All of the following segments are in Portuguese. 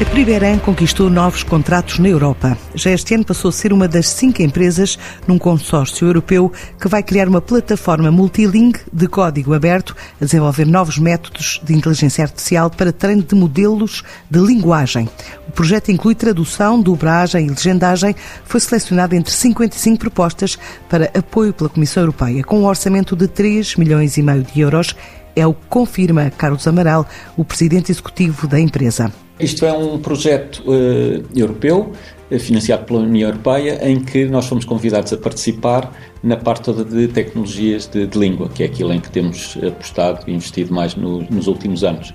A Priberan conquistou novos contratos na Europa. Já este ano passou a ser uma das cinco empresas num consórcio europeu que vai criar uma plataforma multilingue de código aberto a desenvolver novos métodos de inteligência artificial para treino de modelos de linguagem. O projeto inclui tradução, dobragem e legendagem. Foi selecionado entre 55 propostas para apoio pela Comissão Europeia, com um orçamento de 3 milhões e meio de euros. É o que confirma Carlos Amaral, o presidente executivo da empresa. Isto é um projeto uh, europeu, uh, financiado pela União Europeia, em que nós fomos convidados a participar na parte toda de tecnologias de, de língua, que é aquilo em que temos apostado e investido mais no, nos últimos anos.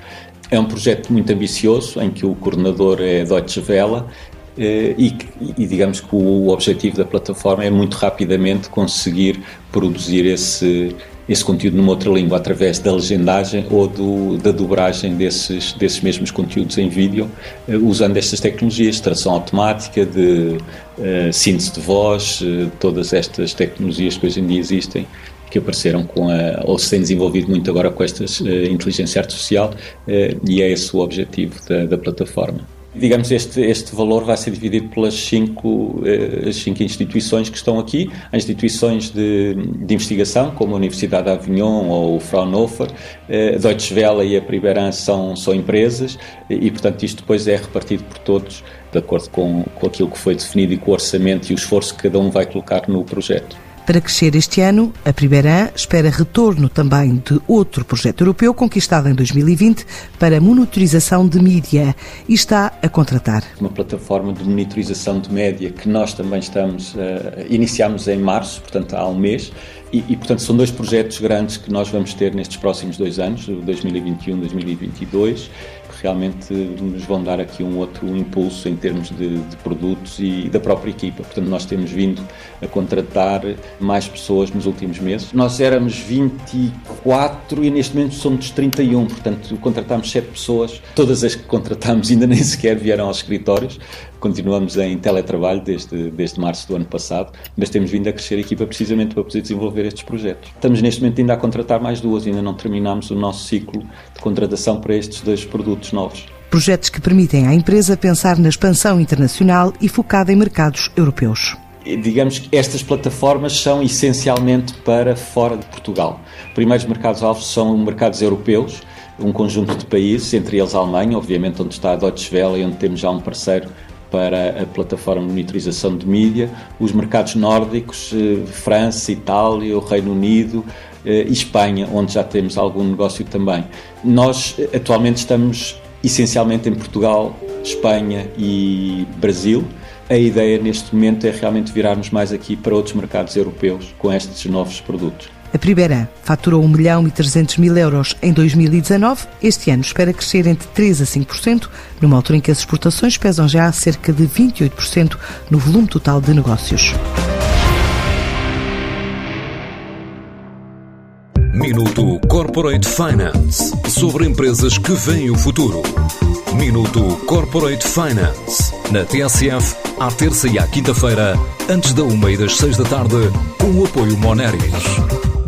É um projeto muito ambicioso, em que o coordenador é Deutsche Welle, eh, e, e, digamos que o objetivo da plataforma é muito rapidamente conseguir produzir esse, esse conteúdo numa outra língua através da legendagem ou do, da dobragem desses, desses mesmos conteúdos em vídeo eh, usando estas tecnologias de tradução automática, de uh, síntese de voz, uh, todas estas tecnologias que hoje em dia existem que apareceram com a, ou se têm desenvolvido muito agora com esta uh, inteligência artificial e é esse o objetivo da, da plataforma. Digamos, este, este valor vai ser dividido pelas cinco, eh, as cinco instituições que estão aqui. Há instituições de, de investigação, como a Universidade de Avignon ou o Fraunhofer, eh, a Deutsche Welle e a Priberan são, são empresas e, portanto, isto depois é repartido por todos de acordo com, com aquilo que foi definido e com o orçamento e o esforço que cada um vai colocar no projeto. Para crescer este ano, a Primeirã espera retorno também de outro projeto europeu conquistado em 2020 para monitorização de mídia e está a contratar. Uma plataforma de monitorização de média que nós também estamos, uh, iniciamos em março, portanto há um mês, e, e, portanto são dois projetos grandes que nós vamos ter nestes próximos dois anos, 2021 2022 realmente nos vão dar aqui um outro impulso em termos de, de, produtos e da própria equipa. Portanto, nós temos vindo a contratar mais pessoas nos últimos meses. Nós éramos 24 e neste momento somos 31, portanto, contratámos 7 pessoas. Todas as que contratámos ainda nem sequer vieram aos escritórios. Continuamos em teletrabalho desde, desde março do ano passado, mas temos vindo a crescer a equipa precisamente para poder desenvolver estes projetos. Estamos neste momento ainda a contratar mais duas, ainda não terminamos o nosso ciclo de contratação para estes dois produtos novos. Projetos que permitem à empresa pensar na expansão internacional e focada em mercados europeus digamos que estas plataformas são essencialmente para fora de Portugal. Primeiros mercados-alvos são mercados europeus, um conjunto de países, entre eles a Alemanha, obviamente, onde está a Deutsche Welle e onde temos já um parceiro para a plataforma de monitorização de mídia, os mercados nórdicos, eh, França, Itália, o Reino Unido eh, Espanha, onde já temos algum negócio também. Nós eh, atualmente estamos essencialmente em Portugal, Espanha e Brasil. A ideia neste momento é realmente virarmos mais aqui para outros mercados europeus com estes novos produtos. A Primeira faturou 1 milhão e 300 mil euros em 2019. Este ano espera crescer entre 3% a 5%, numa altura em que as exportações pesam já cerca de 28% no volume total de negócios. Minuto Corporate Finance sobre empresas que veem o futuro. Minuto Corporate Finance na TSF, à terça e à quinta-feira, antes da uma e das seis da tarde, com o apoio Moneris.